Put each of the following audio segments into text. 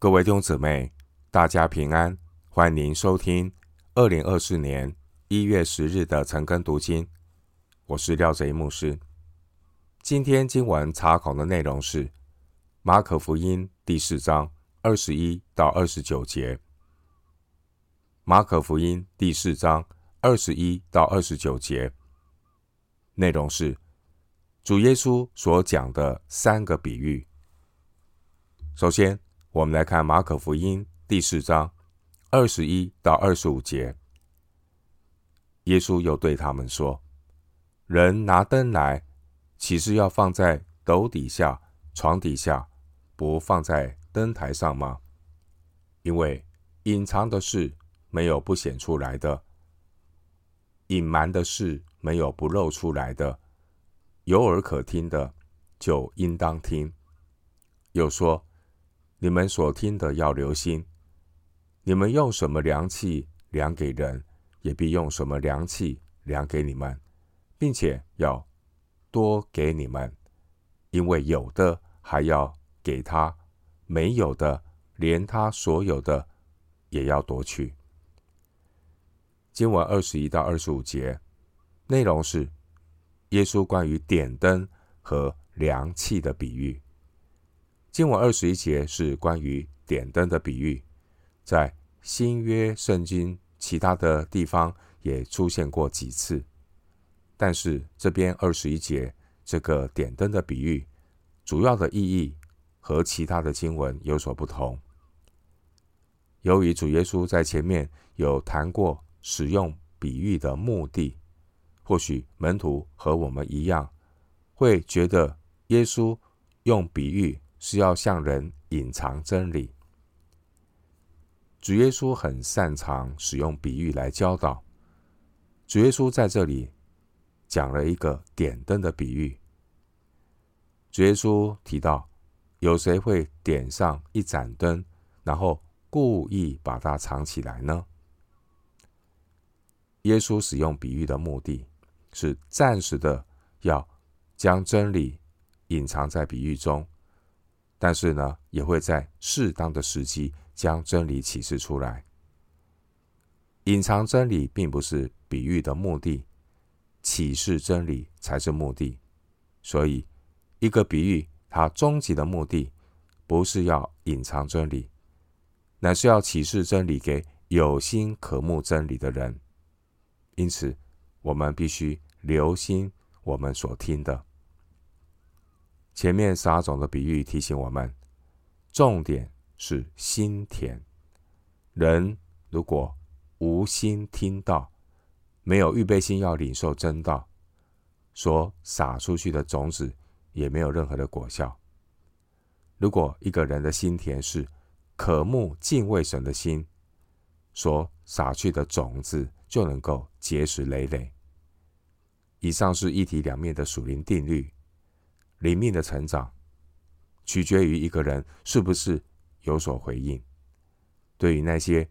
各位弟兄姊妹，大家平安！欢迎收听二零二四年一月十日的晨更读经。我是廖贼牧师。今天经文查考的内容是马可福音第四章二十一到二十九节。马可福音第四章二十一到二十九节内容是主耶稣所讲的三个比喻。首先，我们来看马可福音第四章二十一到二十五节。耶稣又对他们说：“人拿灯来，岂是要放在斗底下、床底下，不放在灯台上吗？因为隐藏的事没有不显出来的，隐瞒的事没有不露出来的。有耳可听的，就应当听。”又说。你们所听的要留心，你们用什么量器量给人，也必用什么量器量给你们，并且要多给你们，因为有的还要给他，没有的连他所有的也要夺去。经文二十一到二十五节内容是耶稣关于点灯和量器的比喻。经文二十一节是关于点灯的比喻，在新约圣经其他的地方也出现过几次，但是这边二十一节这个点灯的比喻，主要的意义和其他的经文有所不同。由于主耶稣在前面有谈过使用比喻的目的，或许门徒和我们一样，会觉得耶稣用比喻。是要向人隐藏真理。主耶稣很擅长使用比喻来教导。主耶稣在这里讲了一个点灯的比喻。主耶稣提到，有谁会点上一盏灯，然后故意把它藏起来呢？耶稣使用比喻的目的是暂时的，要将真理隐藏在比喻中。但是呢，也会在适当的时机将真理启示出来。隐藏真理并不是比喻的目的，启示真理才是目的。所以，一个比喻它终极的目的不是要隐藏真理，乃是要启示真理给有心渴慕真理的人。因此，我们必须留心我们所听的。前面撒种的比喻提醒我们，重点是心田。人如果无心听到，没有预备心要领受真道，所撒出去的种子也没有任何的果效。如果一个人的心田是渴慕敬畏神的心，所撒去的种子就能够结实累累。以上是一体两面的属灵定律。灵命的成长，取决于一个人是不是有所回应。对于那些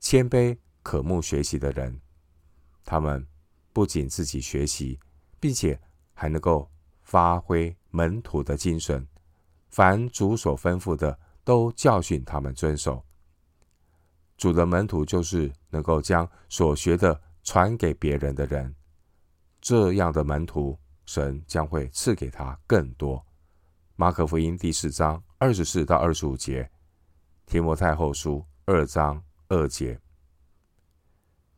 谦卑、渴慕学习的人，他们不仅自己学习，并且还能够发挥门徒的精神，凡主所吩咐的，都教训他们遵守。主的门徒就是能够将所学的传给别人的人，这样的门徒。神将会赐给他更多。马可福音第四章二十四到二十五节，提摩太后书二章二节。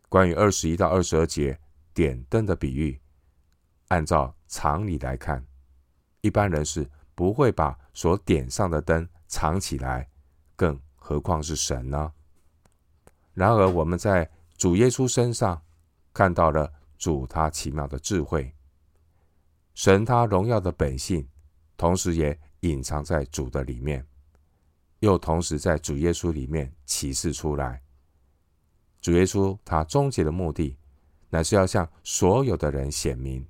关于二十一到二十二节点灯的比喻，按照常理来看，一般人是不会把所点上的灯藏起来，更何况是神呢？然而，我们在主耶稣身上看到了主他奇妙的智慧。神他荣耀的本性，同时也隐藏在主的里面，又同时在主耶稣里面启示出来。主耶稣他终极的目的，乃是要向所有的人显明，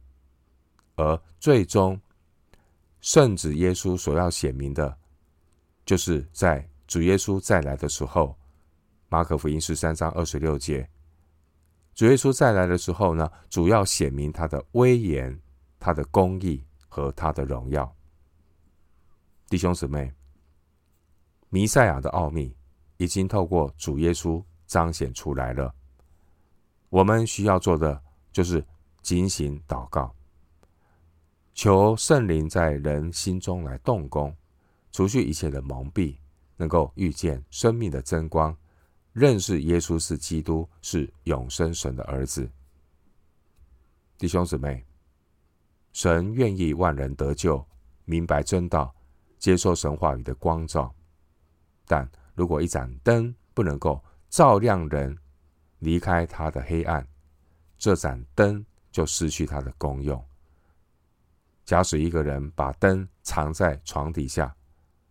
而最终圣子耶稣所要显明的，就是在主耶稣再来的时候。马可福音十三章二十六节，主耶稣再来的时候呢，主要显明他的威严。他的公义和他的荣耀，弟兄姊妹，弥赛亚的奥秘已经透过主耶稣彰显出来了。我们需要做的就是警醒祷告，求圣灵在人心中来动工，除去一切的蒙蔽，能够遇见生命的真光，认识耶稣是基督，是永生神的儿子。弟兄姊妹，神愿意万人得救，明白真道，接受神话语的光照。但如果一盏灯不能够照亮人，离开他的黑暗，这盏灯就失去它的功用。假使一个人把灯藏在床底下，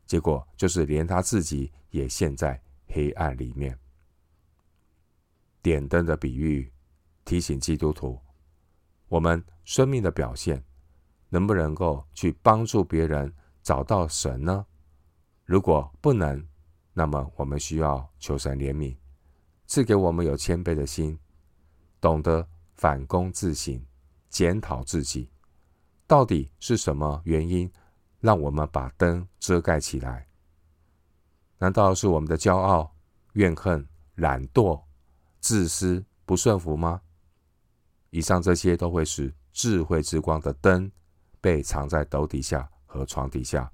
结果就是连他自己也陷在黑暗里面。点灯的比喻提醒基督徒。我们生命的表现，能不能够去帮助别人找到神呢？如果不能，那么我们需要求神怜悯，赐给我们有谦卑的心，懂得反躬自省，检讨自己，到底是什么原因让我们把灯遮盖起来？难道是我们的骄傲、怨恨、懒惰、自私、不顺服吗？以上这些都会使智慧之光的灯被藏在斗底下和床底下，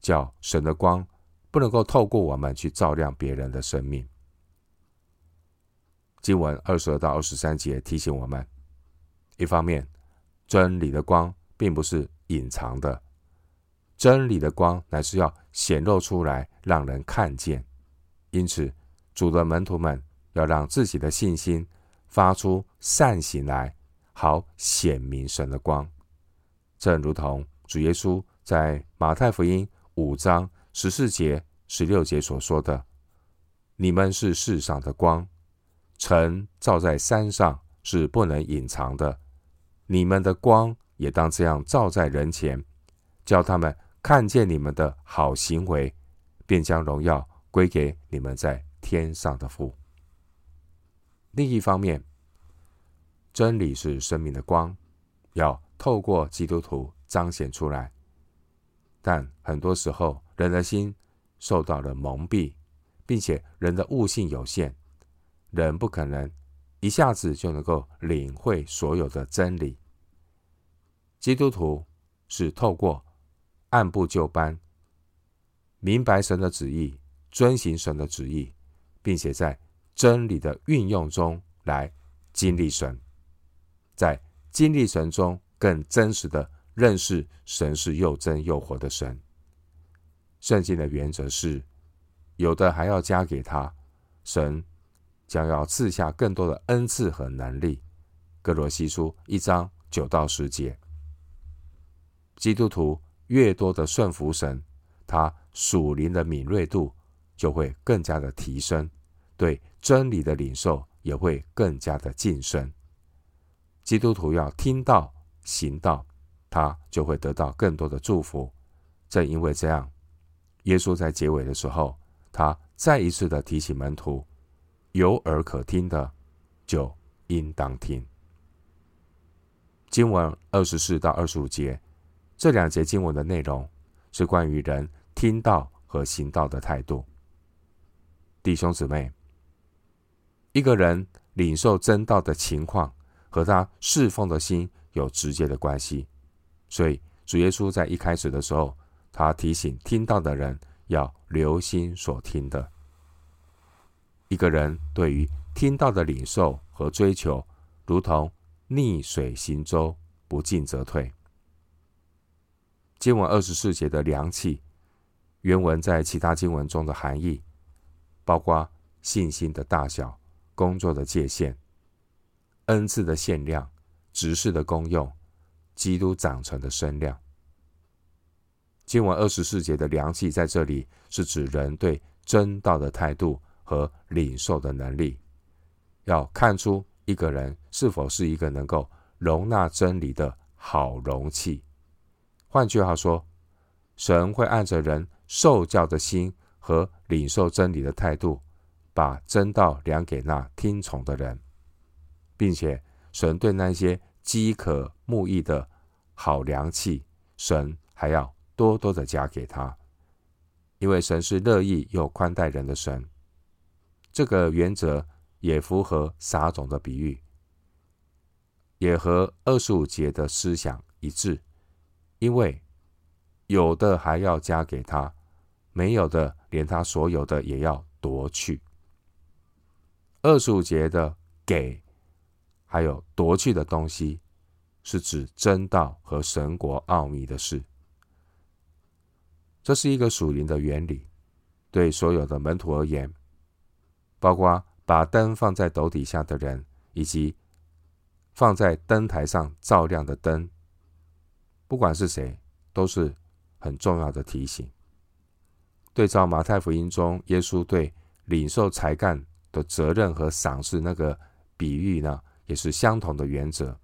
叫神的光不能够透过我们去照亮别人的生命。经文二十二到二十三节提醒我们：一方面，真理的光并不是隐藏的，真理的光乃是要显露出来，让人看见。因此，主的门徒们要让自己的信心。发出善行来，好显明神的光，正如同主耶稣在马太福音五章十四节、十六节所说的：“你们是世上的光，城照在山上是不能隐藏的。你们的光也当这样照在人前，叫他们看见你们的好行为，便将荣耀归给你们在天上的父。”另一方面，真理是生命的光，要透过基督徒彰显出来。但很多时候，人的心受到了蒙蔽，并且人的悟性有限，人不可能一下子就能够领会所有的真理。基督徒是透过按部就班，明白神的旨意，遵行神的旨意，并且在真理的运用中来经历神，在经历神中更真实的认识神是又真又活的神。圣经的原则是，有的还要加给他，神将要赐下更多的恩赐和能力。歌罗西书一章九到十节。基督徒越多的顺服神，他属灵的敏锐度就会更加的提升。对真理的领受也会更加的晋升。基督徒要听到行道，他就会得到更多的祝福。正因为这样，耶稣在结尾的时候，他再一次的提醒门徒：有耳可听的，就应当听。经文二十四到二十五节，这两节经文的内容是关于人听道和行道的态度。弟兄姊妹。一个人领受真道的情况和他侍奉的心有直接的关系，所以主耶稣在一开始的时候，他提醒听到的人要留心所听的。一个人对于听到的领受和追求，如同逆水行舟，不进则退。经文二十四节的凉气，原文在其他经文中的含义，包括信心的大小。工作的界限、恩赐的限量、执事的功用、基督长成的身量。经文二十四节的量器在这里是指人对真道的态度和领受的能力，要看出一个人是否是一个能够容纳真理的好容器。换句话说，神会按着人受教的心和领受真理的态度。把真道量给那听从的人，并且神对那些饥渴慕义的好良器，神还要多多的加给他。因为神是乐意又宽待人的神。这个原则也符合撒种的比喻，也和二十五节的思想一致。因为有的还要加给他，没有的连他所有的也要夺去。二十五节的给，还有夺去的东西，是指真道和神国奥秘的事。这是一个属灵的原理，对所有的门徒而言，包括把灯放在斗底下的人，以及放在灯台上照亮的灯，不管是谁，都是很重要的提醒。对照马太福音中耶稣对领受才干的责任和赏赐那个比喻呢，也是相同的原则。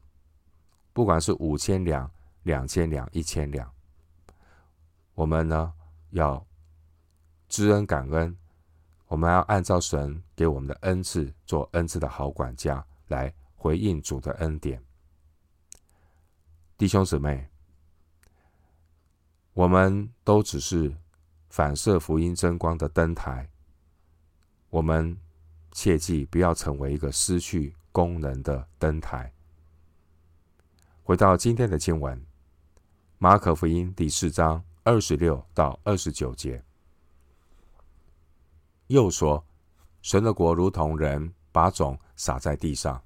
不管是五千两、两千两、一千两。我们呢，要知恩感恩，我们要按照神给我们的恩赐做恩赐的好管家，来回应主的恩典。弟兄姊妹，我们都只是反射福音真光的灯台，我们切记不要成为一个失去功能的灯台。回到今天的经文，马可福音第四章。二十六到二十九节，又说：“神的国如同人把种撒在地上，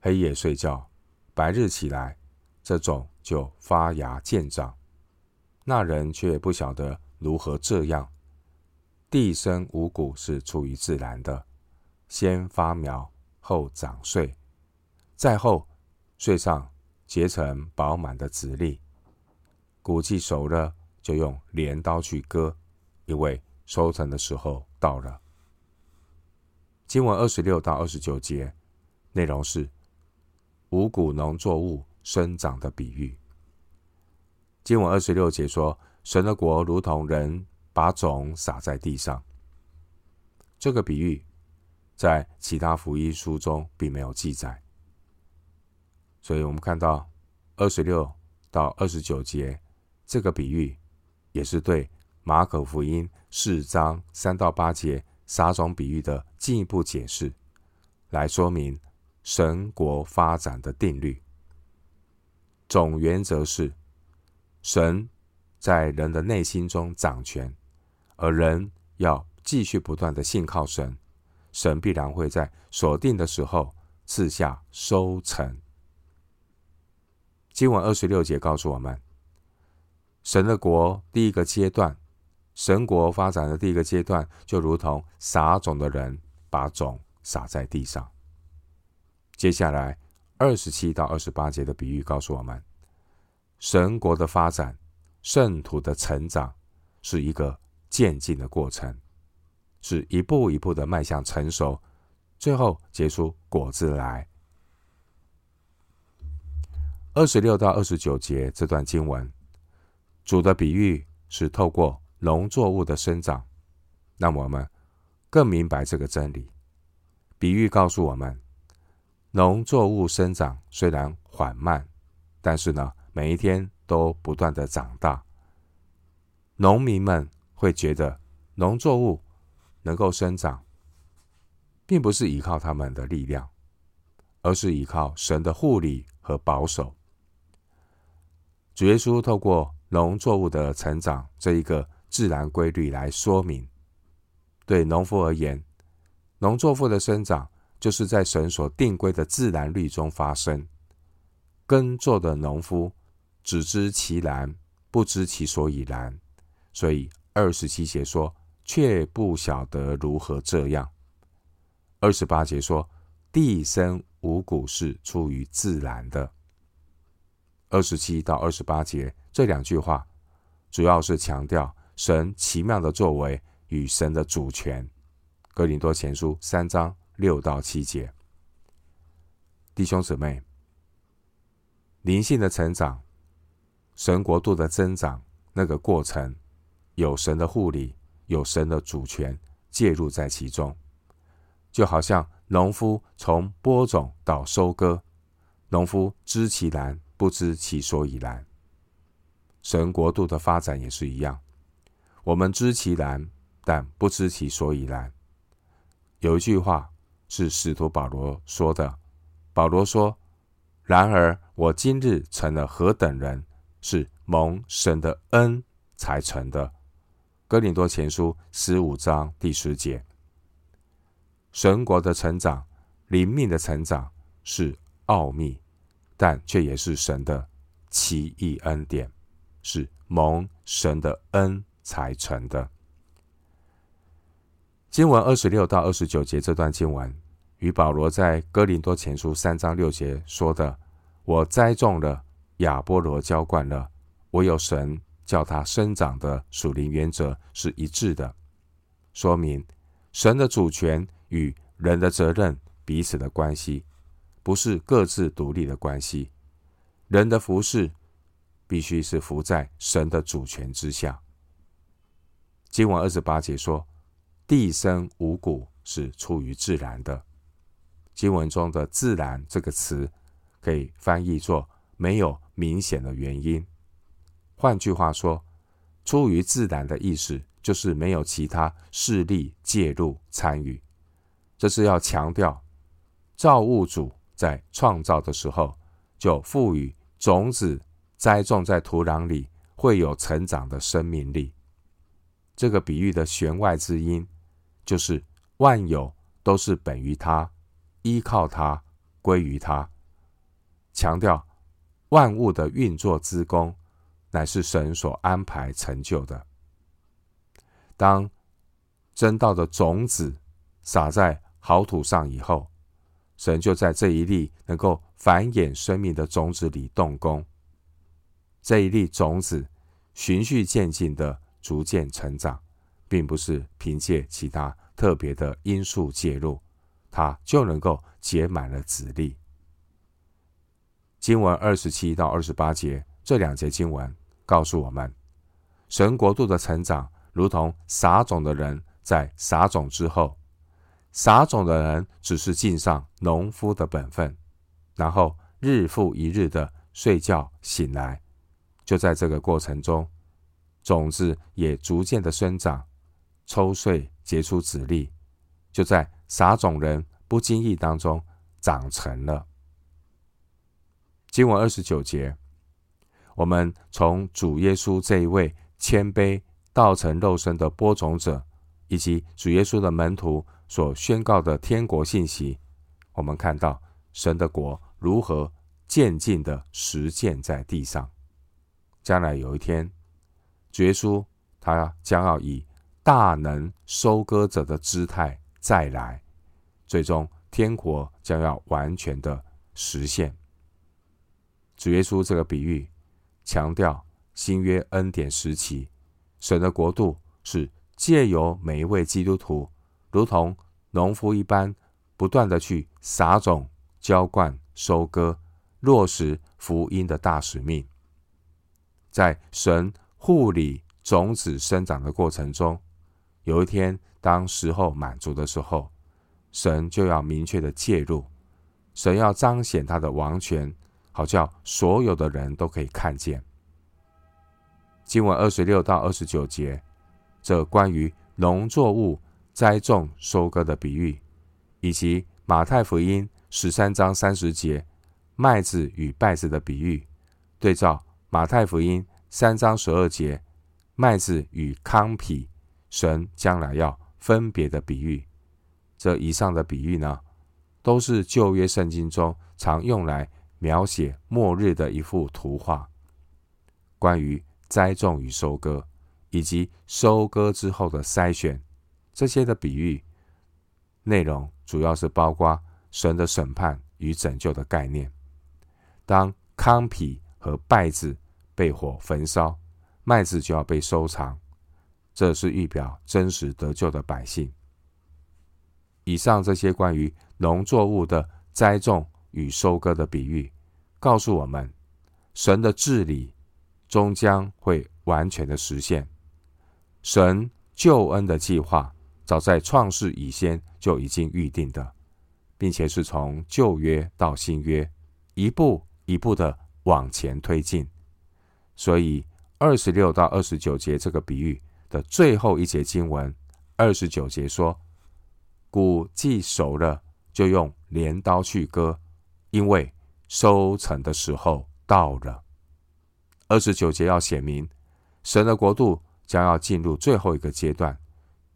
黑夜睡觉，白日起来，这种就发芽见长。那人却不晓得如何这样。地生五谷是出于自然的，先发苗，后长穗，再后穗上结成饱满的籽粒，谷气熟了。”就用镰刀去割，因为收成的时候到了。经文二十六到二十九节内容是五谷农作物生长的比喻。经文二十六节说：“神的国如同人把种撒在地上。”这个比喻在其他福音书中并没有记载，所以我们看到二十六到二十九节这个比喻。也是对马可福音四章三到八节撒种比喻的进一步解释，来说明神国发展的定律。总原则是，神在人的内心中掌权，而人要继续不断的信靠神，神必然会在锁定的时候赐下收成。经文二十六节告诉我们。神的国第一个阶段，神国发展的第一个阶段，就如同撒种的人把种撒在地上。接下来二十七到二十八节的比喻告诉我们，神国的发展，圣徒的成长，是一个渐进的过程，是一步一步的迈向成熟，最后结出果子来。二十六到二十九节这段经文。主的比喻是透过农作物的生长，让我们更明白这个真理。比喻告诉我们，农作物生长虽然缓慢，但是呢，每一天都不断的长大。农民们会觉得，农作物能够生长，并不是依靠他们的力量，而是依靠神的护理和保守。主耶稣透过农作物的成长这一个自然规律来说明，对农夫而言，农作物的生长就是在神所定规的自然律中发生。耕作的农夫只知其然，不知其所以然，所以二十七节说，却不晓得如何这样。二十八节说，地生五谷是出于自然的。二十七到二十八节这两句话，主要是强调神奇妙的作为与神的主权。哥林多前书三章六到七节，弟兄姊妹，灵性的成长，神国度的增长，那个过程，有神的护理，有神的主权介入在其中，就好像农夫从播种到收割，农夫知其然。不知其所以然。神国度的发展也是一样，我们知其然，但不知其所以然。有一句话是使徒保罗说的，保罗说：“然而我今日成了何等人，是蒙神的恩才成的。”哥林多前书十五章第十节。神国的成长，灵命的成长是奥秘，但却也是神的奇异恩典，是蒙神的恩才成的。经文二十六到二十九节这段经文，与保罗在哥林多前书三章六节说的“我栽种了，亚波罗浇灌了，唯有神叫他生长”的属灵原则是一致的，说明神的主权。与人的责任彼此的关系，不是各自独立的关系。人的服事必须是服在神的主权之下。经文二十八节说：“地生五谷是出于自然的。”经文中的“自然”这个词可以翻译作“没有明显的原因”。换句话说，出于自然的意思就是没有其他势力介入参与。这是要强调，造物主在创造的时候就赋予种子栽种在土壤里会有成长的生命力。这个比喻的弦外之音，就是万有都是本于他，依靠他，归于他。强调万物的运作之功，乃是神所安排成就的。当真道的种子撒在好土上以后，神就在这一粒能够繁衍生命的种子里动工。这一粒种子循序渐进的逐渐成长，并不是凭借其他特别的因素介入，它就能够结满了子粒。经文二十七到二十八节这两节经文告诉我们，神国度的成长如同撒种的人在撒种之后。撒种的人只是尽上农夫的本分，然后日复一日的睡觉醒来，就在这个过程中，种子也逐渐的生长、抽穗、结出子粒，就在撒种人不经意当中长成了。经文二十九节，我们从主耶稣这一位谦卑道成肉身的播种者，以及主耶稣的门徒。所宣告的天国信息，我们看到神的国如何渐进的实践在地上。将来有一天，主耶稣他将要以大能收割者的姿态再来，最终天国将要完全的实现。主耶稣这个比喻强调新约恩典时期，神的国度是借由每一位基督徒。如同农夫一般，不断的去撒种、浇灌、收割，落实福音的大使命。在神护理种子生长的过程中，有一天当时候满足的时候，神就要明确的介入，神要彰显他的王权，好叫所有的人都可以看见。经文二十六到二十九节，这关于农作物。栽种、收割的比喻，以及马太福音十三章三十节麦子与稗子的比喻，对照马太福音三章十二节麦子与糠秕，神将来要分别的比喻。这以上的比喻呢，都是旧约圣经中常用来描写末日的一幅图画。关于栽种与收割，以及收割之后的筛选。这些的比喻内容主要是包括神的审判与拯救的概念。当糠秕和稗子被火焚烧，麦子就要被收藏，这是预表真实得救的百姓。以上这些关于农作物的栽种与收割的比喻，告诉我们，神的治理终将会完全的实现，神救恩的计划。早在创世以前就已经预定的，并且是从旧约到新约一步一步的往前推进。所以二十六到二十九节这个比喻的最后一节经文二十九节说：“谷既熟了，就用镰刀去割，因为收成的时候到了。”二十九节要写明，神的国度将要进入最后一个阶段，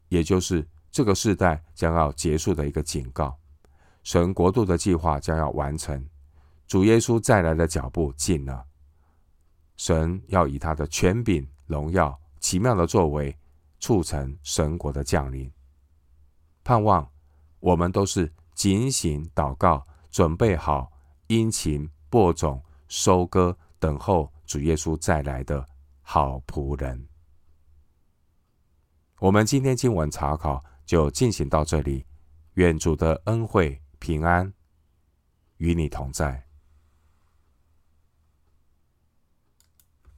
也就是这个世代将要结束的一个警告。神国度的计划将要完成，主耶稣再来的脚步近了。神要以他的权柄、荣耀、奇妙的作为，促成神国的降临。盼望我们都是警醒祷告，准备好殷勤播种、收割，等候主耶稣再来的好仆人。我们今天经文查考就进行到这里，愿主的恩惠平安与你同在。